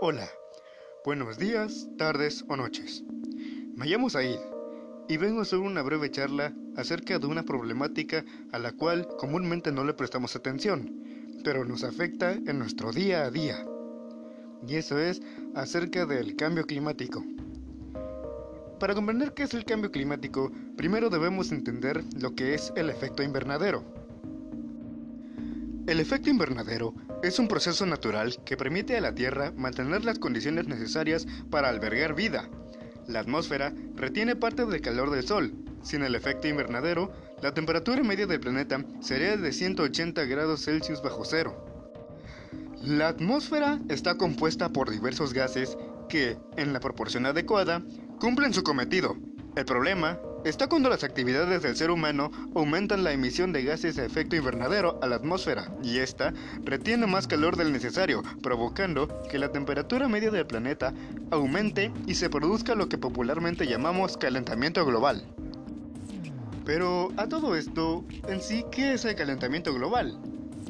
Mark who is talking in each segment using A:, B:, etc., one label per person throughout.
A: Hola, buenos días, tardes o noches. Me llamo Said y vengo a hacer una breve charla acerca de una problemática a la cual comúnmente no le prestamos atención, pero nos afecta en nuestro día a día. Y eso es acerca del cambio climático. Para comprender qué es el cambio climático, primero debemos entender lo que es el efecto invernadero. El efecto invernadero es un proceso natural que permite a la Tierra mantener las condiciones necesarias para albergar vida. La atmósfera retiene parte del calor del Sol. Sin el efecto invernadero, la temperatura media del planeta sería de 180 grados Celsius bajo cero. La atmósfera está compuesta por diversos gases que, en la proporción adecuada, cumplen su cometido. El problema está cuando las actividades del ser humano aumentan la emisión de gases de efecto invernadero a la atmósfera y ésta retiene más calor del necesario, provocando que la temperatura media del planeta aumente y se produzca lo que popularmente llamamos calentamiento global. Pero a todo esto, en sí, ¿qué es el calentamiento global?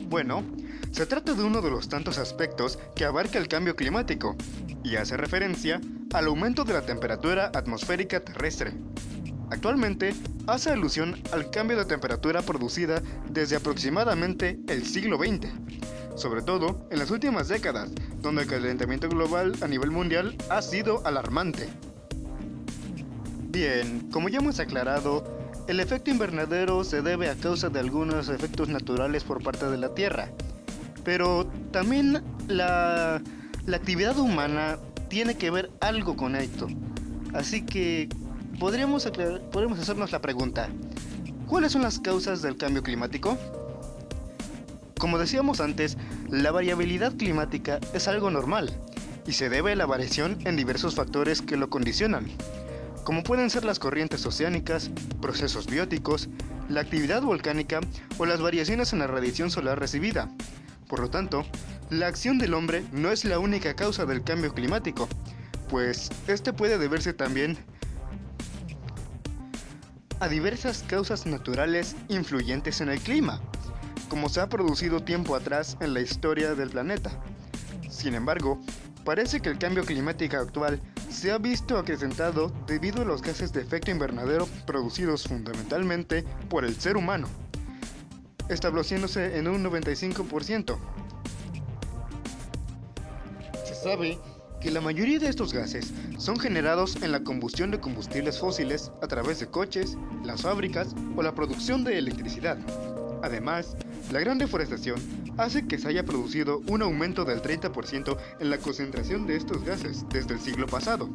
A: Bueno, se trata de uno de los tantos aspectos que abarca el cambio climático y hace referencia al aumento de la temperatura atmosférica terrestre. Actualmente hace alusión al cambio de temperatura producida desde aproximadamente el siglo XX, sobre todo en las últimas décadas, donde el calentamiento global a nivel mundial ha sido alarmante. Bien, como ya hemos aclarado, el efecto invernadero se debe a causa de algunos efectos naturales por parte de la Tierra, pero también la, la actividad humana tiene que ver algo con esto. Así que podríamos, hacernos la pregunta, ¿cuáles son las causas del cambio climático? Como decíamos antes, la variabilidad climática es algo normal y se debe a la variación en diversos factores que lo condicionan, como pueden ser las corrientes oceánicas, procesos bióticos, la actividad volcánica o las variaciones en la radiación solar recibida. Por lo tanto, la acción del hombre no es la única causa del cambio climático, pues este puede deberse también a diversas causas naturales influyentes en el clima, como se ha producido tiempo atrás en la historia del planeta. Sin embargo, parece que el cambio climático actual se ha visto acrecentado debido a los gases de efecto invernadero producidos fundamentalmente por el ser humano, estableciéndose en un 95%. Se sabe que la mayoría de estos gases son generados en la combustión de combustibles fósiles a través de coches, las fábricas o la producción de electricidad. Además, la gran deforestación hace que se haya producido un aumento del 30% en la concentración de estos gases desde el siglo pasado,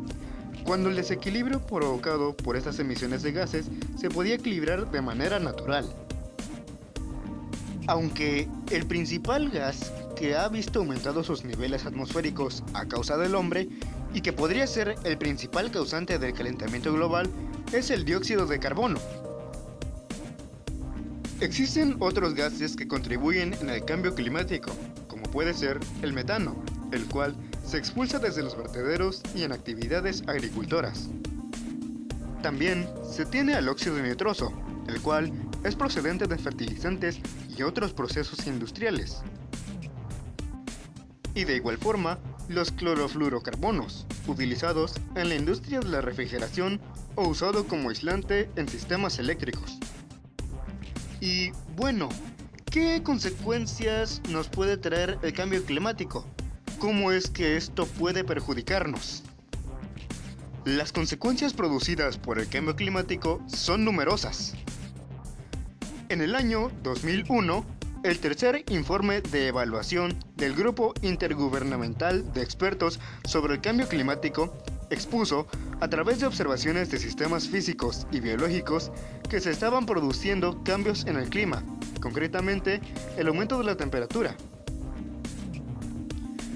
A: cuando el desequilibrio provocado por estas emisiones de gases se podía equilibrar de manera natural. Aunque el principal gas que ha visto aumentados sus niveles atmosféricos a causa del hombre y que podría ser el principal causante del calentamiento global es el dióxido de carbono. Existen otros gases que contribuyen en el cambio climático, como puede ser el metano, el cual se expulsa desde los vertederos y en actividades agricultoras. También se tiene al óxido nitroso, el cual es procedente de fertilizantes y otros procesos industriales y de igual forma los clorofluorocarbonos, utilizados en la industria de la refrigeración o usado como aislante en sistemas eléctricos. Y bueno, ¿qué consecuencias nos puede traer el cambio climático? ¿Cómo es que esto puede perjudicarnos? Las consecuencias producidas por el cambio climático son numerosas. En el año 2001, el tercer informe de evaluación del Grupo Intergubernamental de Expertos sobre el Cambio Climático expuso, a través de observaciones de sistemas físicos y biológicos, que se estaban produciendo cambios en el clima, concretamente el aumento de la temperatura.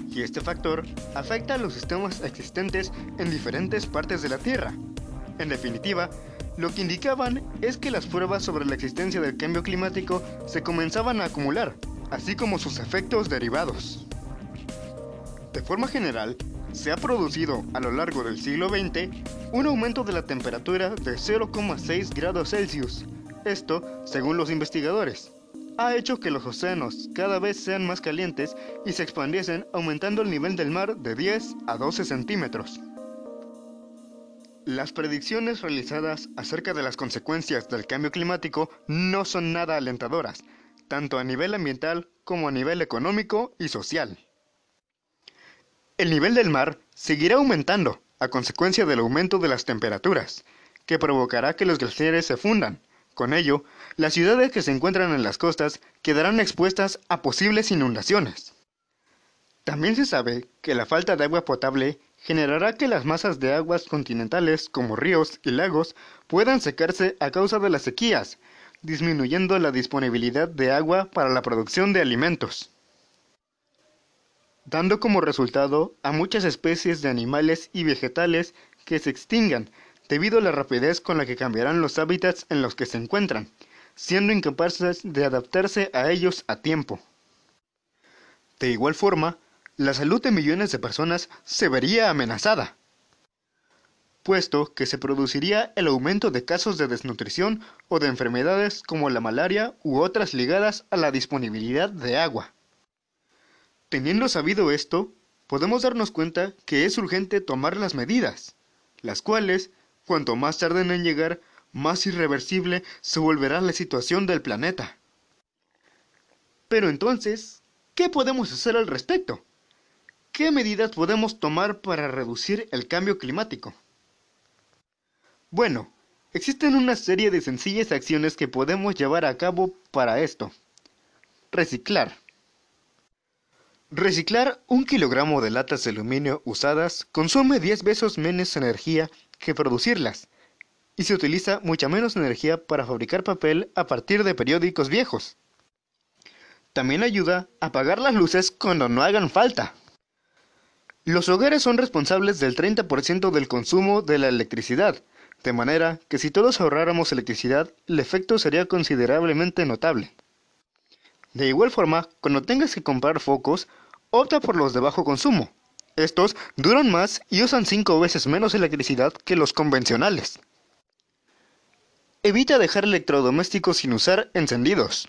A: Y este factor afecta a los sistemas existentes en diferentes partes de la Tierra. En definitiva, lo que indicaban es que las pruebas sobre la existencia del cambio climático se comenzaban a acumular, así como sus efectos derivados. De forma general, se ha producido a lo largo del siglo XX un aumento de la temperatura de 0,6 grados Celsius, esto según los investigadores. ha hecho que los océanos cada vez sean más calientes y se expandiesen aumentando el nivel del mar de 10 a 12 centímetros. Las predicciones realizadas acerca de las consecuencias del cambio climático no son nada alentadoras, tanto a nivel ambiental como a nivel económico y social. El nivel del mar seguirá aumentando a consecuencia del aumento de las temperaturas, que provocará que los glaciares se fundan. Con ello, las ciudades que se encuentran en las costas quedarán expuestas a posibles inundaciones. También se sabe que la falta de agua potable generará que las masas de aguas continentales como ríos y lagos puedan secarse a causa de las sequías, disminuyendo la disponibilidad de agua para la producción de alimentos, dando como resultado a muchas especies de animales y vegetales que se extingan debido a la rapidez con la que cambiarán los hábitats en los que se encuentran, siendo incapaces de adaptarse a ellos a tiempo. De igual forma, la salud de millones de personas se vería amenazada, puesto que se produciría el aumento de casos de desnutrición o de enfermedades como la malaria u otras ligadas a la disponibilidad de agua. Teniendo sabido esto, podemos darnos cuenta que es urgente tomar las medidas, las cuales, cuanto más tarden en llegar, más irreversible se volverá la situación del planeta. Pero entonces, ¿qué podemos hacer al respecto? ¿Qué medidas podemos tomar para reducir el cambio climático? Bueno, existen una serie de sencillas acciones que podemos llevar a cabo para esto. Reciclar. Reciclar un kilogramo de latas de aluminio usadas consume 10 veces menos energía que producirlas, y se utiliza mucha menos energía para fabricar papel a partir de periódicos viejos. También ayuda a apagar las luces cuando no hagan falta. Los hogares son responsables del 30% del consumo de la electricidad, de manera que si todos ahorráramos electricidad, el efecto sería considerablemente notable. De igual forma, cuando tengas que comprar focos, opta por los de bajo consumo. Estos duran más y usan 5 veces menos electricidad que los convencionales. Evita dejar electrodomésticos sin usar encendidos.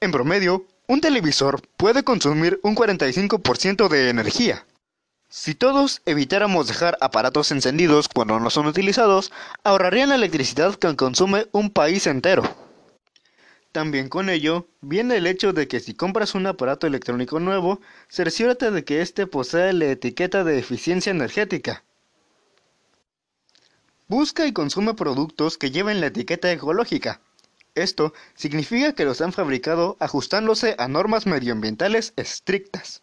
A: En promedio, un televisor puede consumir un 45% de energía. Si todos evitáramos dejar aparatos encendidos cuando no son utilizados, ahorrarían la electricidad que consume un país entero. También con ello viene el hecho de que si compras un aparato electrónico nuevo, cerciórate de que éste posee la etiqueta de eficiencia energética. Busca y consume productos que lleven la etiqueta ecológica, esto significa que los han fabricado ajustándose a normas medioambientales estrictas.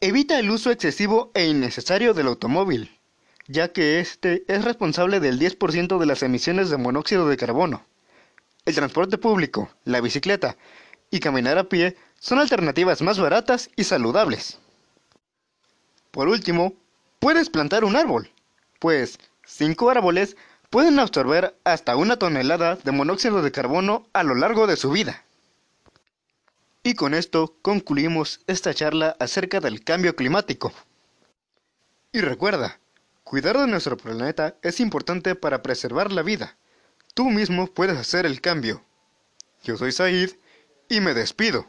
A: Evita el uso excesivo e innecesario del automóvil, ya que este es responsable del 10% de las emisiones de monóxido de carbono. El transporte público, la bicicleta y caminar a pie son alternativas más baratas y saludables. Por último, puedes plantar un árbol, pues 5 árboles pueden absorber hasta una tonelada de monóxido de carbono a lo largo de su vida. Y con esto concluimos esta charla acerca del cambio climático. Y recuerda, cuidar de nuestro planeta es importante para preservar la vida. Tú mismo puedes hacer el cambio. Yo soy Said y me despido.